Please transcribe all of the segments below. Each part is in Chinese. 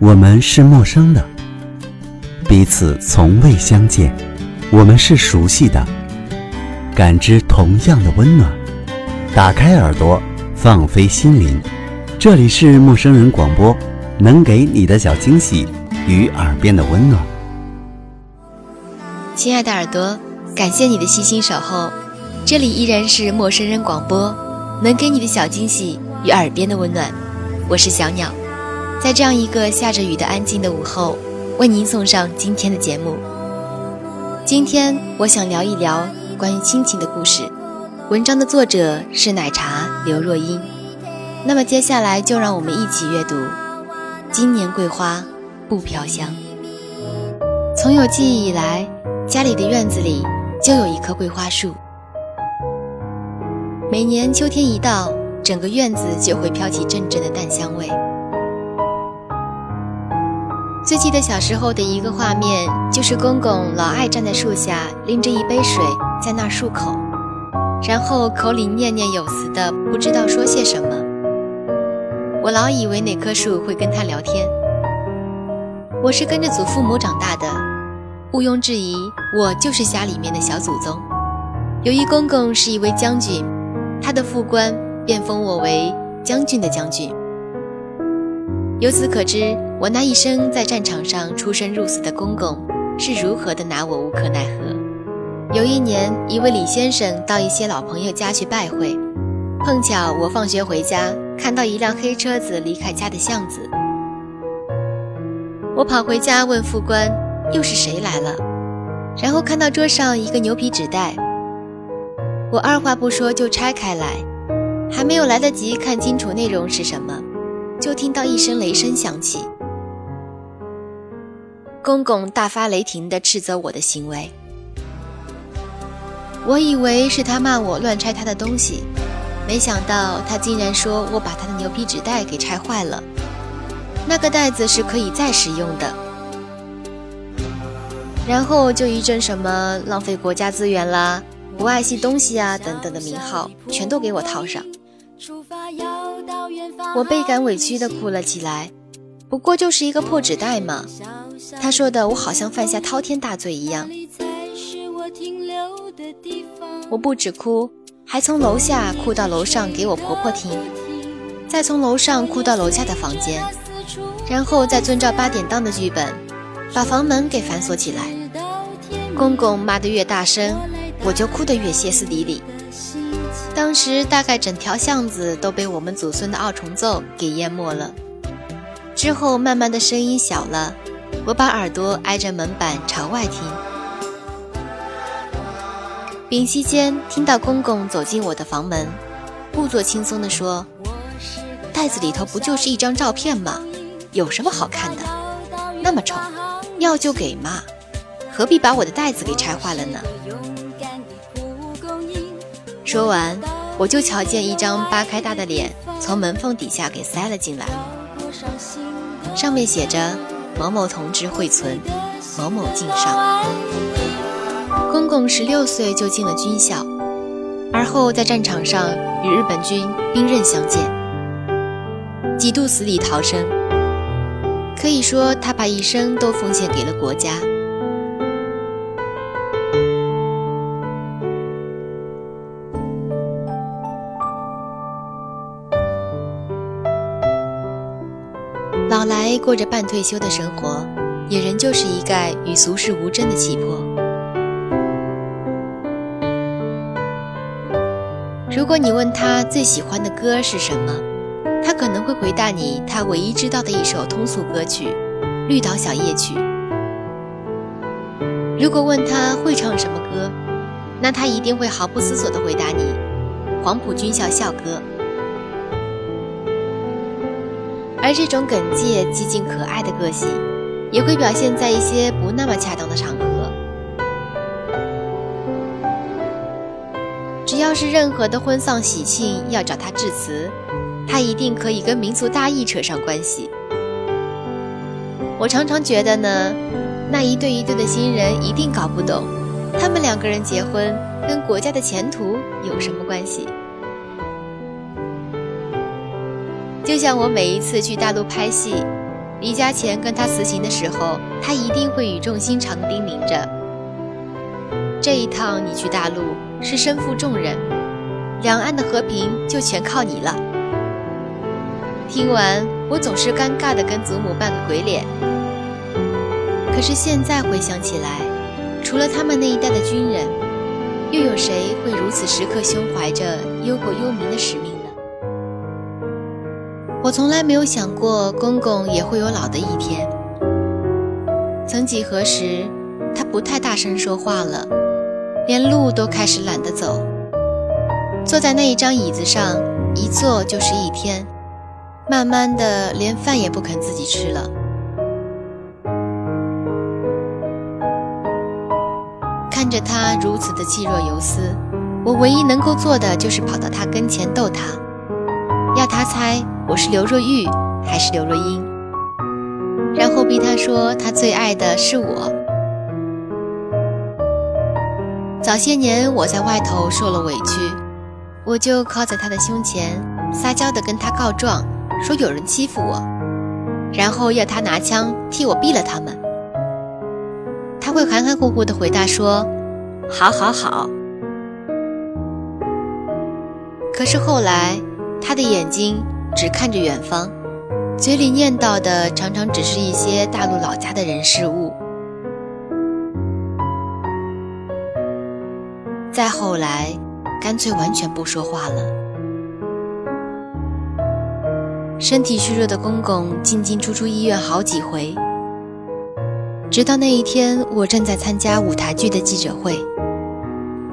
我们是陌生的，彼此从未相见；我们是熟悉的，感知同样的温暖。打开耳朵，放飞心灵，这里是陌生人广播，能给你的小惊喜与耳边的温暖。亲爱的耳朵，感谢你的细心守候，这里依然是陌生人广播，能给你的小惊喜与耳边的温暖。我是小鸟。在这样一个下着雨的安静的午后，为您送上今天的节目。今天我想聊一聊关于亲情的故事。文章的作者是奶茶刘若英。那么接下来就让我们一起阅读《今年桂花不飘香》。从有记忆以来，家里的院子里就有一棵桂花树。每年秋天一到，整个院子就会飘起阵阵的淡香味。最记得小时候的一个画面，就是公公老爱站在树下，拎着一杯水在那儿漱口，然后口里念念有词的，不知道说些什么。我老以为哪棵树会跟他聊天。我是跟着祖父母长大的，毋庸置疑，我就是家里面的小祖宗。由于公公是一位将军，他的副官便封我为将军的将军。由此可知，我那一生在战场上出生入死的公公是如何的拿我无可奈何。有一年，一位李先生到一些老朋友家去拜会，碰巧我放学回家，看到一辆黑车子离开家的巷子。我跑回家问副官，又是谁来了？然后看到桌上一个牛皮纸袋，我二话不说就拆开来，还没有来得及看清楚内容是什么。就听到一声雷声响起，公公大发雷霆地斥责我的行为。我以为是他骂我乱拆他的东西，没想到他竟然说我把他的牛皮纸袋给拆坏了。那个袋子是可以再使用的。然后就一阵什么浪费国家资源啦、不爱惜东西啊等等的名号，全都给我套上。我倍感委屈地哭了起来，不过就是一个破纸袋嘛。他说的我好像犯下滔天大罪一样。我不止哭，还从楼下哭到楼上给我婆婆听，再从楼上哭到楼下的房间，然后再遵照八点档的剧本，把房门给反锁起来。公公骂得越大声，我就哭得越歇斯底里。当时大概整条巷子都被我们祖孙的二重奏给淹没了。之后慢慢的声音小了，我把耳朵挨着门板朝外听。屏息间听到公公走进我的房门，故作轻松地说：“袋子里头不就是一张照片吗？有什么好看的？那么丑，要就给嘛，何必把我的袋子给拆坏了呢？”说完，我就瞧见一张八开大的脸从门缝底下给塞了进来，上面写着“某某同志惠存，某某敬上”。公公十六岁就进了军校，而后在战场上与日本军兵刃相见，几度死里逃生，可以说他把一生都奉献给了国家。来过着半退休的生活，也仍旧是一概与俗世无争的气魄。如果你问他最喜欢的歌是什么，他可能会回答你他唯一知道的一首通俗歌曲《绿岛小夜曲》。如果问他会唱什么歌，那他一定会毫不思索地回答你《黄埔军校校歌》。而这种耿介、寂静、可爱的个性，也会表现在一些不那么恰当的场合。只要是任何的婚丧喜庆要找他致辞，他一定可以跟民族大义扯上关系。我常常觉得呢，那一对一对的新人一定搞不懂，他们两个人结婚跟国家的前途有什么关系。就像我每一次去大陆拍戏，离家前跟他辞行的时候，他一定会语重心长地叮咛着：“这一趟你去大陆是身负重任，两岸的和平就全靠你了。”听完，我总是尴尬地跟祖母扮个鬼脸。可是现在回想起来，除了他们那一代的军人，又有谁会如此时刻胸怀着忧国忧民的使命？我从来没有想过公公也会有老的一天。曾几何时，他不太大声说话了，连路都开始懒得走，坐在那一张椅子上，一坐就是一天。慢慢的，连饭也不肯自己吃了。看着他如此的气若游丝，我唯一能够做的就是跑到他跟前逗他，要他猜我是刘若玉还是刘若英，然后逼他说他最爱的是我。早些年我在外头受了委屈，我就靠在他的胸前，撒娇的跟他告状。说有人欺负我，然后要他拿枪替我毙了他们。他会含含糊糊的回答说：“好，好，好。”可是后来，他的眼睛只看着远方，嘴里念叨的常常只是一些大陆老家的人事物。再后来，干脆完全不说话了。身体虚弱的公公进进出出医院好几回，直到那一天，我正在参加舞台剧的记者会，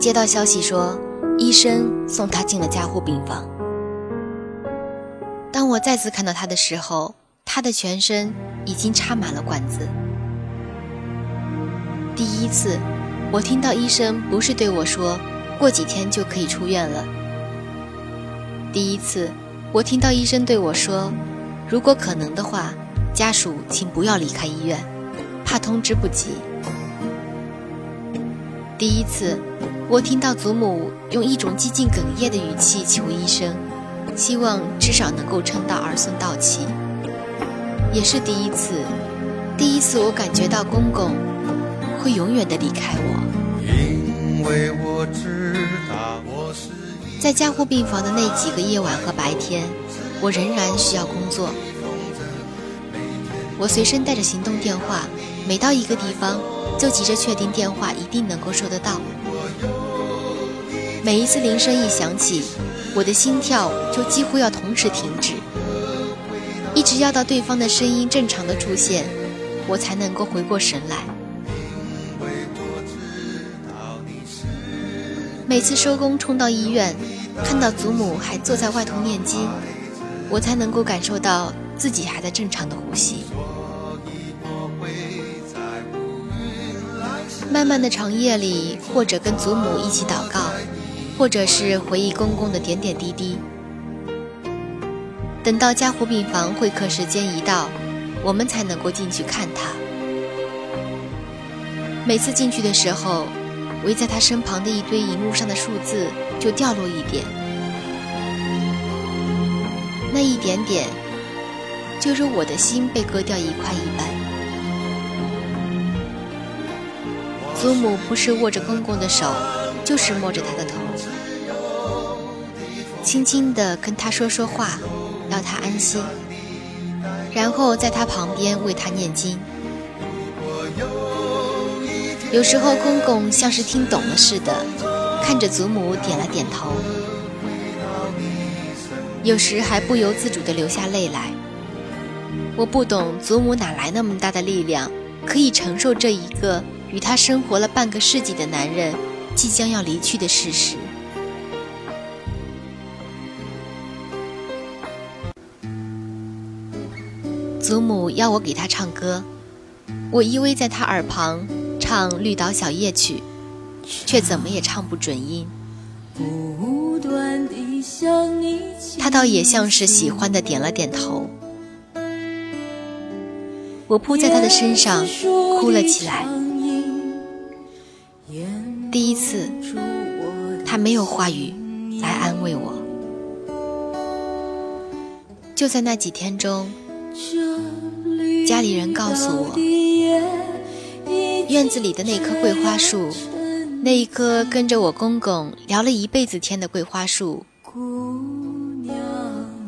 接到消息说医生送他进了加护病房。当我再次看到他的时候，他的全身已经插满了管子。第一次，我听到医生不是对我说过几天就可以出院了。第一次。我听到医生对我说：“如果可能的话，家属请不要离开医院，怕通知不及。”第一次，我听到祖母用一种几近哽咽的语气求医生，希望至少能够撑到儿孙到齐。也是第一次，第一次我感觉到公公会永远的离开我。因为我知道我是。在加护病房的那几个夜晚和白天，我仍然需要工作。我随身带着行动电话，每到一个地方就急着确定电话一定能够收得到。每一次铃声一响起，我的心跳就几乎要同时停止，一直要到对方的声音正常的出现，我才能够回过神来。每次收工冲到医院，看到祖母还坐在外头念经，我才能够感受到自己还在正常的呼吸。漫漫的长夜里，或者跟祖母一起祷告，或者是回忆公公的点点滴滴。等到加护病房会客时间一到，我们才能够进去看他。每次进去的时候。围在他身旁的一堆荧幕上的数字就掉落一点，那一点点，就如我的心被割掉一块一般。祖母不是握着公公的手，就是摸着他的头，轻轻地跟他说说话，要他安心，然后在他旁边为他念经。有时候，公公像是听懂了似的，看着祖母点了点头；有时还不由自主地流下泪来。我不懂祖母哪来那么大的力量，可以承受这一个与他生活了半个世纪的男人即将要离去的事实。祖母要我给她唱歌，我依偎在她耳旁。唱《绿岛小夜曲》，却怎么也唱不准音。她倒也像是喜欢的，点了点头。我扑在他的身上，哭了起来。第一次，他没有话语来安慰我。就在那几天中。家里人告诉我，院子里的那棵桂花树，那一棵跟着我公公聊了一辈子天的桂花树，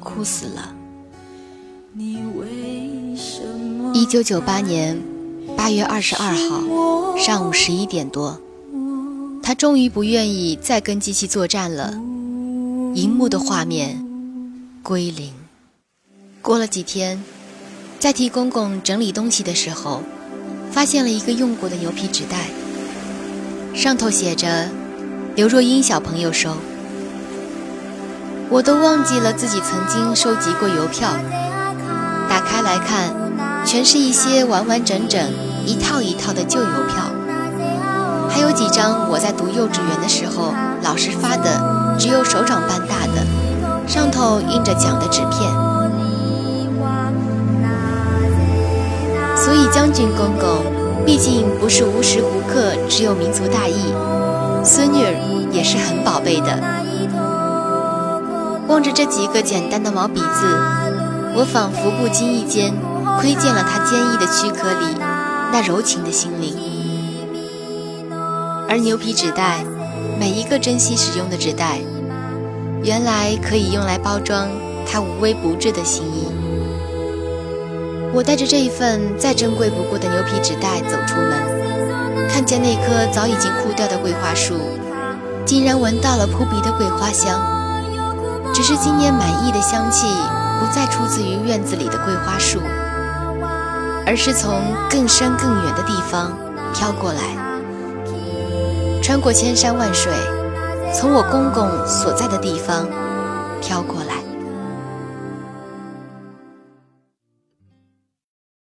枯死了。一九九八年八月二十二号上午十一点多，他终于不愿意再跟机器作战了，荧幕的画面归零。过了几天，在替公公整理东西的时候，发现了一个用过的牛皮纸袋，上头写着“刘若英小朋友收”。我都忘记了自己曾经收集过邮票，打开来看，全是一些完完整整、一套一套的旧邮票，还有几张我在读幼稚园的时候老师发的，只有手掌般大的，上头印着奖的纸片。所以将军公公，毕竟不是无时无刻只有民族大义，孙女儿也是很宝贝的。望着这几个简单的毛笔字，我仿佛不经意间窥见了他坚毅的躯壳里那柔情的心灵。而牛皮纸袋，每一个珍惜使用的纸袋，原来可以用来包装他无微不至的心意。我带着这一份再珍贵不过的牛皮纸袋走出门，看见那棵早已经枯掉的桂花树，竟然闻到了扑鼻的桂花香。只是今年满意的香气不再出自于院子里的桂花树，而是从更深更远的地方飘过来，穿过千山万水，从我公公所在的地方飘过来。